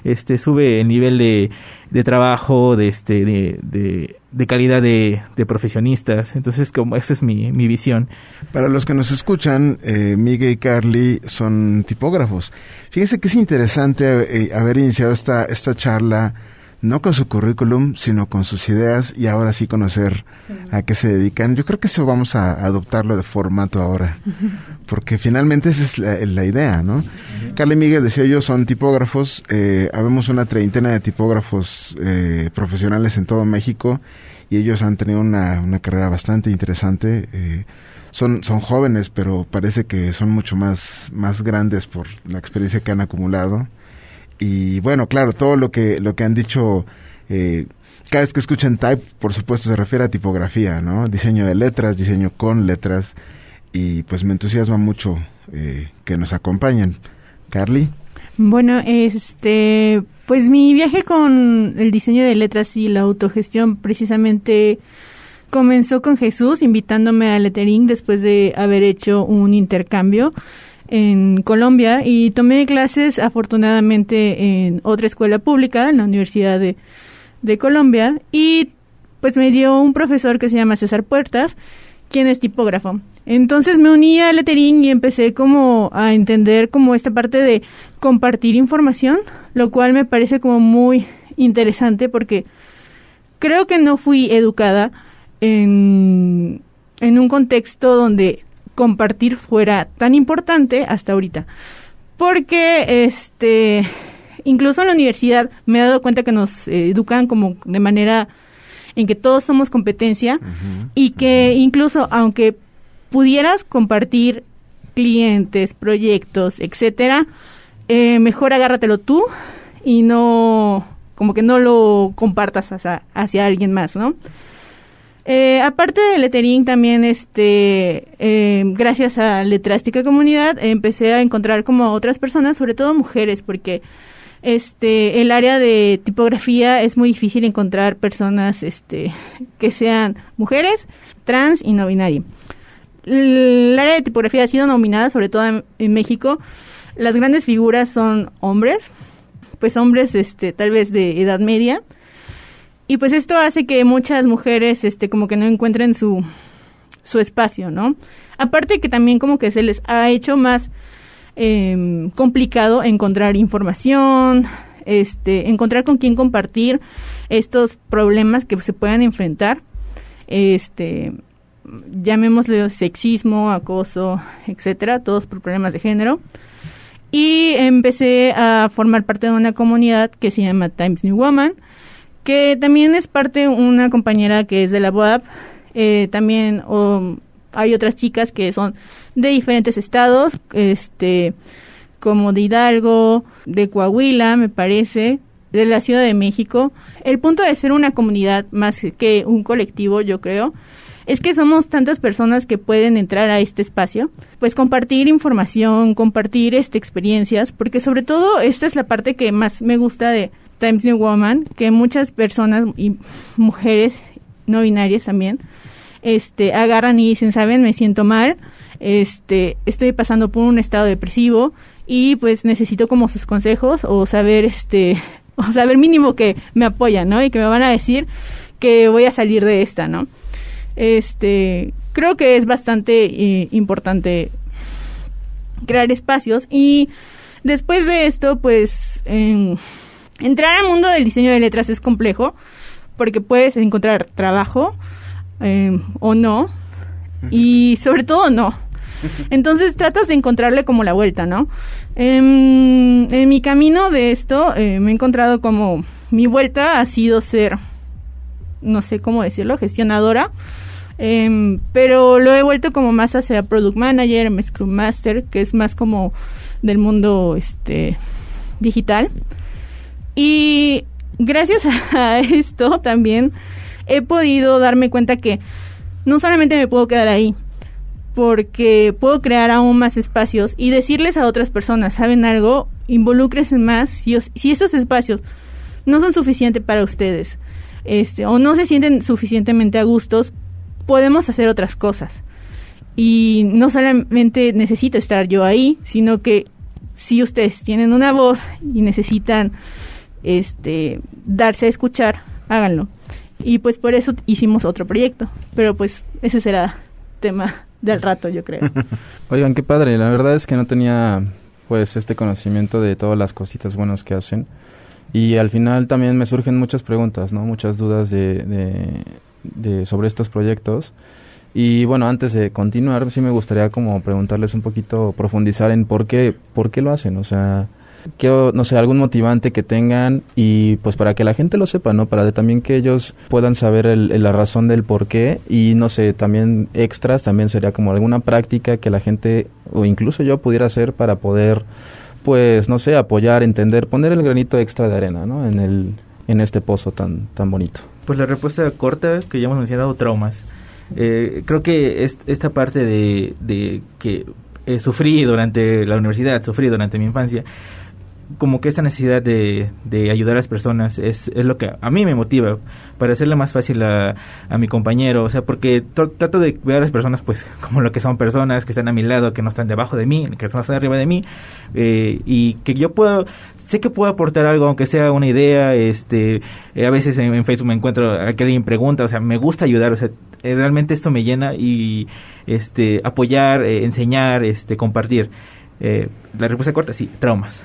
este, sube el nivel de, de trabajo, de este, de, de, calidad de, de, profesionistas. Entonces, como esa es mi, mi visión. Para los que nos escuchan, eh, Miguel y Carly son tipógrafos. Fíjense que es interesante eh, haber iniciado esta, esta charla no con su currículum, sino con sus ideas y ahora sí conocer a qué se dedican. Yo creo que eso vamos a adoptarlo de formato ahora, porque finalmente esa es la, idea, ¿no? Carla y Miguel, decía yo, son tipógrafos, eh, habemos una treintena de tipógrafos eh, profesionales en todo México y ellos han tenido una, una carrera bastante interesante. Eh, son, son jóvenes, pero parece que son mucho más, más grandes por la experiencia que han acumulado y bueno, claro, todo lo que, lo que han dicho, eh, cada vez que escuchan type, por supuesto se refiere a tipografía, ¿no? Diseño de letras, diseño con letras, y pues me entusiasma mucho eh, que nos acompañen. Carly. Bueno, este, pues mi viaje con el diseño de letras y la autogestión precisamente comenzó con Jesús invitándome a Lettering después de haber hecho un intercambio en Colombia y tomé clases afortunadamente en otra escuela pública, en la Universidad de, de Colombia, y pues me dio un profesor que se llama César Puertas, quien es tipógrafo. Entonces me uní a Lettering y empecé como a entender como esta parte de compartir información, lo cual me parece como muy interesante porque creo que no fui educada en, en un contexto donde compartir fuera tan importante hasta ahorita. Porque este incluso en la universidad me he dado cuenta que nos educan como de manera en que todos somos competencia y que incluso aunque pudieras compartir clientes, proyectos, etcétera, eh, mejor agárratelo tú y no como que no lo compartas hacia, hacia alguien más, ¿no? Eh, aparte de lettering, también, este, eh, gracias a Letrástica Comunidad, empecé a encontrar como otras personas, sobre todo mujeres, porque este, el área de tipografía es muy difícil encontrar personas, este, que sean mujeres, trans y no binario. El área de tipografía ha sido nominada, sobre todo en, en México. Las grandes figuras son hombres, pues hombres, este, tal vez de edad media Y pues esto hace que muchas mujeres este como que no encuentren su su espacio, ¿no? Aparte que también como que se les ha hecho más eh, complicado encontrar información, este, encontrar con quién compartir estos problemas que se puedan enfrentar, este, llamémosle sexismo, acoso, etcétera, todos por problemas de género. Y empecé a formar parte de una comunidad que se llama Times New Woman, que también es parte una compañera que es de la UAP, eh, también hay otras chicas que son de diferentes estados, este, como de Hidalgo, de Coahuila, me parece, de la Ciudad de México. El punto de ser una comunidad más que un colectivo, yo creo, es que somos tantas personas que pueden entrar a este espacio, pues compartir información, compartir este experiencias, porque sobre todo esta es la parte que más me gusta de Times New Woman, que muchas personas y mujeres no binarias también este agarran y dicen, "¿Saben? Me siento mal, este estoy pasando por un estado depresivo y pues necesito como sus consejos o saber este o saber mínimo que me apoyan, ¿no? Y que me van a decir que voy a salir de esta, ¿no? Este, creo que es bastante eh, importante crear espacios y después de esto, pues entrar al mundo del diseño de letras es complejo porque puedes encontrar trabajo em, o no y sobre todo no. Entonces tratas de encontrarle como la vuelta, ¿no? En, en mi camino de esto eh, me he encontrado como mi vuelta ha sido ser, no sé cómo decirlo, gestionadora Em, pero lo he vuelto como más hacia Product Manager, Scrum Master, que es más como del mundo este digital. Y gracias a esto también he podido darme cuenta que no solamente me puedo quedar ahí, porque puedo crear aún más espacios y decirles a otras personas, ¿saben algo? Involúcrense más si, si esos espacios no son suficientes para ustedes este, o no se sienten suficientemente a gustos, podemos hacer otras cosas. Y no solamente necesito estar yo ahí, sino que si ustedes tienen una voz y necesitan este darse a escuchar, háganlo. Y pues por eso hicimos otro proyecto, pero pues ese será tema del rato, yo creo. Oigan, qué padre, la verdad es que no tenía pues este conocimiento de todas las cositas buenas que hacen. Y al final también me surgen muchas preguntas, ¿no? Muchas dudas de de, sobre estos proyectos. Y bueno, antes de continuar, sí me gustaría como preguntarles un poquito, profundizar en por qué, por qué lo hacen, o sea, que, no sé, algún motivante que tengan y pues para que la gente lo sepa, ¿no? Para también que ellos puedan saber el, la razón del por qué y no sé, también extras, también sería como alguna práctica que la gente o incluso yo pudiera hacer para poder, pues, no sé, apoyar, entender, poner el granito extra de arena, ¿no? En, el, en este pozo tan, tan bonito. Pues la respuesta corta que ya hemos mencionado, traumas. Eh, creo que esta parte de que sufrí durante la universidad, sufrí durante mi infancia, como que esta necesidad de, de ayudar a las personas es, es, lo que a mí me motiva para hacerle más fácil a, a mi compañero, o sea, porque trato de ver a las personas pues como lo que son personas, que están a mi lado, que no están debajo de mí, que están arriba de mí, eh, y que yo puedo, sé que puedo aportar algo, aunque sea una idea, este, eh, a veces en, Facebook me encuentro a que alguien pregunta, o sea, me gusta ayudar, o sea, eh, realmente esto me llena y este, apoyar, enseñar, este, compartir. la respuesta corta, sí, traumas.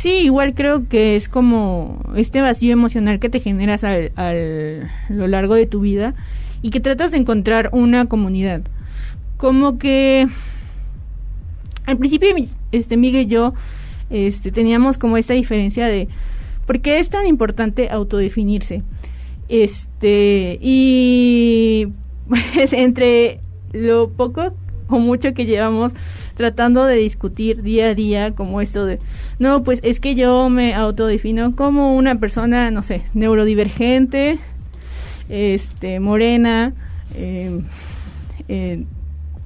Sí, igual creo que es como este vacío emocional que te generas al, lo largo de tu vida y que tratas de encontrar una comunidad. Como que al principio este Miguel y yo este teníamos como esta diferencia de por qué es tan importante autodefinirse. Este y pues entre lo poco o mucho que llevamos tratando de discutir día a día como esto de, no, pues es que yo me autodefino como una persona, no sé, neurodivergente, este, morena, em, eh,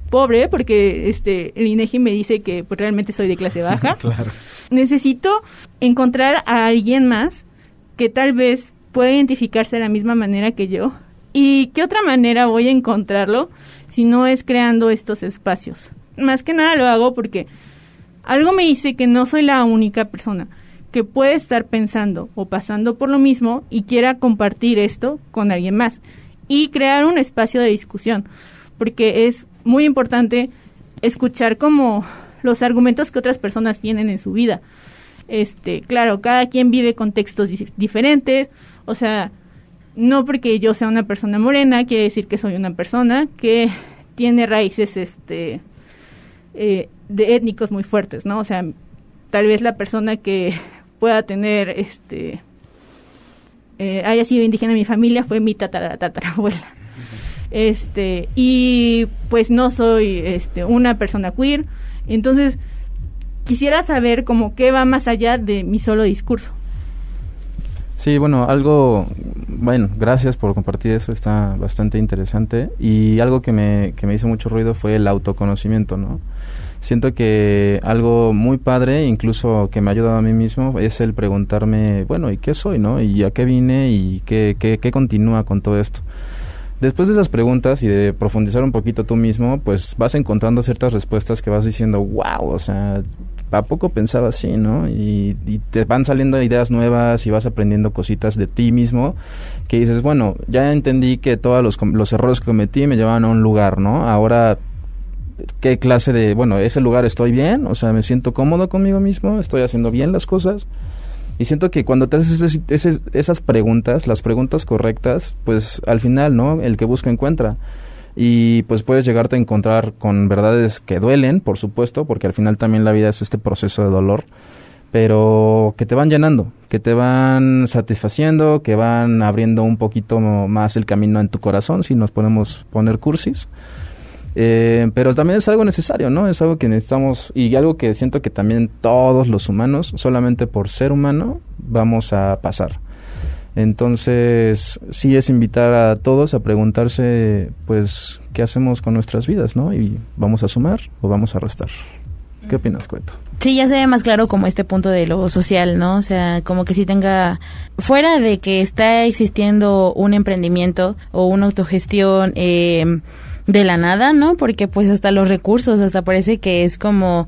pobre, porque este, el INEGI me dice que pues, realmente soy de clase baja. Necesito encontrar a alguien más que tal vez pueda identificarse de la misma manera que yo. ¿Y qué otra manera voy a encontrarlo si no es creando estos espacios? Más que nada lo hago porque algo me dice que no soy la única persona que puede estar pensando o pasando por lo mismo y quiera compartir esto con alguien más y crear un espacio de discusión, porque es muy importante escuchar como los argumentos que otras personas tienen en su vida. Este, claro, cada quien vive contextos diferentes, o sea, no porque yo sea una persona morena quiere decir que soy una persona que tiene raíces este eh, de étnicos muy fuertes, ¿no? O sea, tal vez la persona que pueda tener este eh, haya sido indígena en mi familia fue mi tatara, tatarabuela. Este, y pues no soy este una persona queer, entonces quisiera saber como qué va más allá de mi solo discurso. Sí, bueno, algo, bueno, gracias por compartir eso, está bastante interesante. Y algo que me, que me hizo mucho ruido fue el autoconocimiento, ¿no? Siento que algo muy padre, incluso que me ha ayudado a mí mismo, es el preguntarme, bueno, ¿y qué soy, no? ¿Y a qué vine y qué, qué, qué continúa con todo esto? Después de esas preguntas y de profundizar un poquito tú mismo, pues vas encontrando ciertas respuestas que vas diciendo, wow, o sea, ¿a poco pensaba así, no? Y, te van saliendo ideas nuevas y vas aprendiendo cositas de ti mismo que dices, bueno, ya entendí que todos los, los errores que cometí me llevaban a un lugar, ¿no? Ahora, ¿qué clase de, bueno, ese lugar estoy bien? O sea, me siento cómodo conmigo mismo, estoy haciendo bien las cosas. Y siento que cuando te haces esas preguntas, las preguntas correctas, pues al final, ¿no? El que busca encuentra y pues puedes llegarte a encontrar con verdades que duelen, por supuesto, porque al final también la vida es este proceso de dolor, pero que te van llenando, que te van satisfaciendo, que van abriendo un poquito más el camino en tu corazón, si nos podemos poner cursis. Eh, pero también es algo necesario, ¿no? Es algo que necesitamos y algo que siento que también todos los humanos, solamente por ser humano, vamos a pasar. Entonces, sí es invitar a todos a preguntarse, pues, ¿qué hacemos con nuestras vidas, no? Y vamos a sumar o vamos a restar. ¿Qué opinas, Cueto? Sí, ya se ve más claro como este punto de lo social, ¿no? O sea, como que si tenga, fuera de que está existiendo un emprendimiento o una autogestión eh, de la nada, ¿no? Porque pues hasta los recursos, hasta parece que es como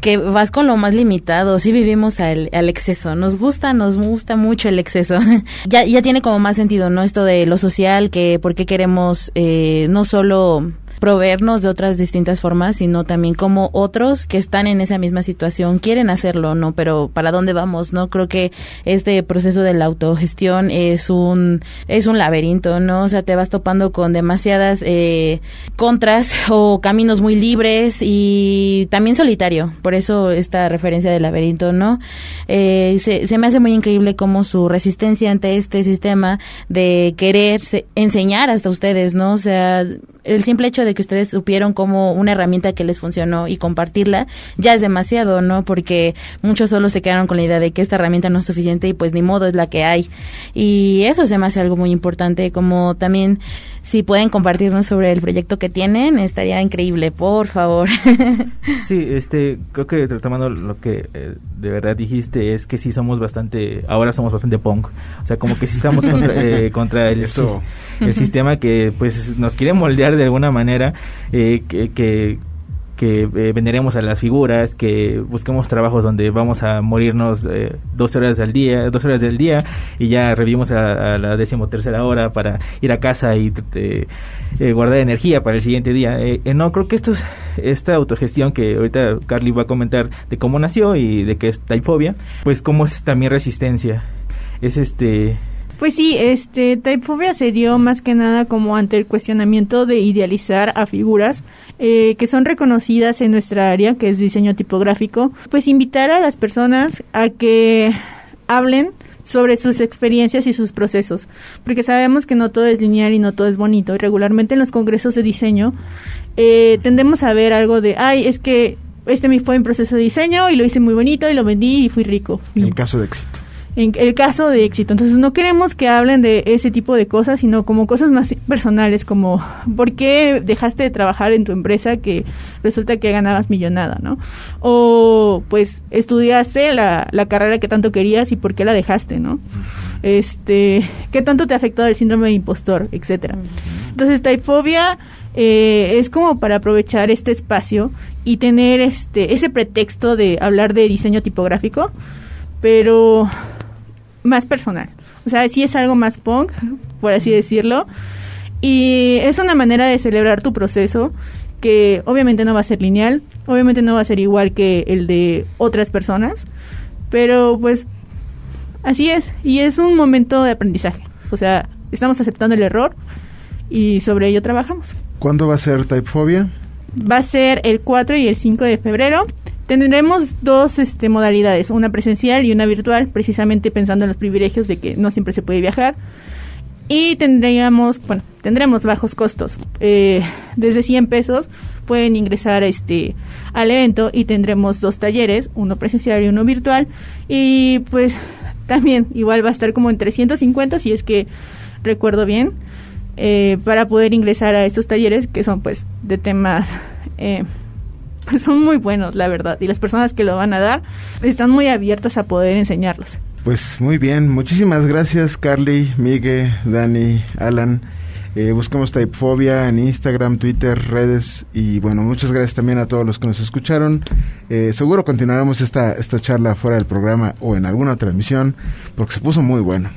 que vas con lo más limitado, sí vivimos al, al, exceso, nos gusta, nos gusta mucho el exceso. ya, ya tiene como más sentido, ¿no? Esto de lo social, que por qué queremos eh, no solo proveernos de otras distintas formas, sino también como otros que están en esa misma situación quieren hacerlo, ¿no? Pero ¿para dónde vamos, no? Creo que este proceso de la autogestión es un, es un laberinto, ¿no? O sea, te vas topando con demasiadas eh, contras o caminos muy libres y también solitario. Por eso esta referencia del laberinto, ¿no? Eh, se, se me hace muy increíble cómo su resistencia ante este sistema de querer enseñar hasta ustedes, ¿no? O sea, el simple hecho de que ustedes supieron como una herramienta que les funcionó y compartirla ya es demasiado, ¿no? Porque muchos solo se quedaron con la idea de que esta herramienta no es suficiente y pues ni modo es la que hay. Y eso se me hace algo muy importante, como también si pueden compartirnos sobre el proyecto que tienen, estaría increíble, por favor. sí, este, creo que retomando lo que eh, de verdad dijiste es que sí somos bastante, ahora somos bastante punk, o sea, como que sí estamos contra, eh, contra el, el sistema que pues nos quiere moldear de alguna manera, eh, que, que que eh, venderemos a las figuras, que busquemos trabajos donde vamos a morirnos eh, dos horas al día, dos horas del día y ya revivimos a, la decimotercera hora para ir a casa y eh, guardar energía para el siguiente día. no, creo que esto es, esta autogestión que ahorita Carly va a comentar de cómo nació y de qué es taifobia, pues cómo es también resistencia. Es este pues sí, este, Typefobia se dio más que nada como ante el cuestionamiento de idealizar a figuras eh, que son reconocidas en nuestra área, que es diseño tipográfico, pues invitar a las personas a que hablen sobre sus experiencias y sus procesos, porque sabemos que no todo es lineal y no todo es bonito. Y regularmente en los congresos de diseño eh, tendemos a ver algo de, ay, es que este fue en proceso de diseño y lo hice muy bonito y lo vendí y fui rico. En caso de éxito en el caso de éxito. Entonces no queremos que hablen de ese tipo de cosas, sino como cosas más personales, como por qué dejaste de trabajar en tu empresa que resulta que ganabas millonada, ¿no? O pues estudiaste la, la carrera que tanto querías y por qué la dejaste, ¿no? Este, qué tanto te ha afectado el síndrome de impostor, etcétera. Entonces, taifobia eh, es como para aprovechar este espacio y tener este ese pretexto de hablar de diseño tipográfico pero más personal. O sea, sí es algo más punk, por así decirlo. Y es una manera de celebrar tu proceso que obviamente no va a ser lineal, obviamente no va a ser igual que el de otras personas, pero pues así es. Y es un momento de aprendizaje. O sea, estamos aceptando el error y sobre ello trabajamos. ¿Cuándo va a ser Typefobia? Va a ser el 4 y el 5 de febrero. Tendremos dos este, modalidades, una presencial y una virtual, precisamente pensando en los privilegios de que no siempre se puede viajar. Y tendríamos, bueno, tendremos bajos costos. Eh, desde 100 pesos pueden ingresar este, al evento y tendremos dos talleres, uno presencial y uno virtual. Y pues también igual va a estar como en 350 si es que recuerdo bien. Eh, para poder ingresar a estos talleres que son pues de temas eh, son muy buenos la verdad y las personas que lo van a dar están muy abiertas a poder enseñarlos pues muy bien muchísimas gracias Carly Miguel Dani Alan eh, buscamos Typefobia en Instagram, Twitter, redes y bueno, muchas gracias también a todos los que nos escucharon. Eh, seguro continuaremos esta, esta charla fuera del programa o en alguna otra emisión porque se puso muy bueno.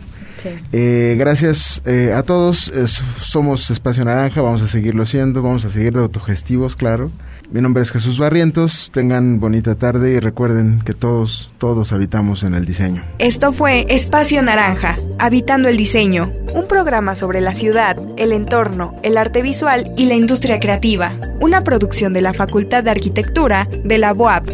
Eh, gracias eh, a todos. somos Espacio Naranja, vamos a seguirlo siendo, vamos a seguir de autogestivos, claro. Mi nombre es Jesús Barrientos. Tengan bonita tarde y recuerden que todos, todos habitamos en el diseño. Esto fue Espacio Naranja, Habitando el Diseño, un programa sobre la ciudad, el entorno, el arte visual y la industria creativa. Una producción de la Facultad de Arquitectura de la UAP.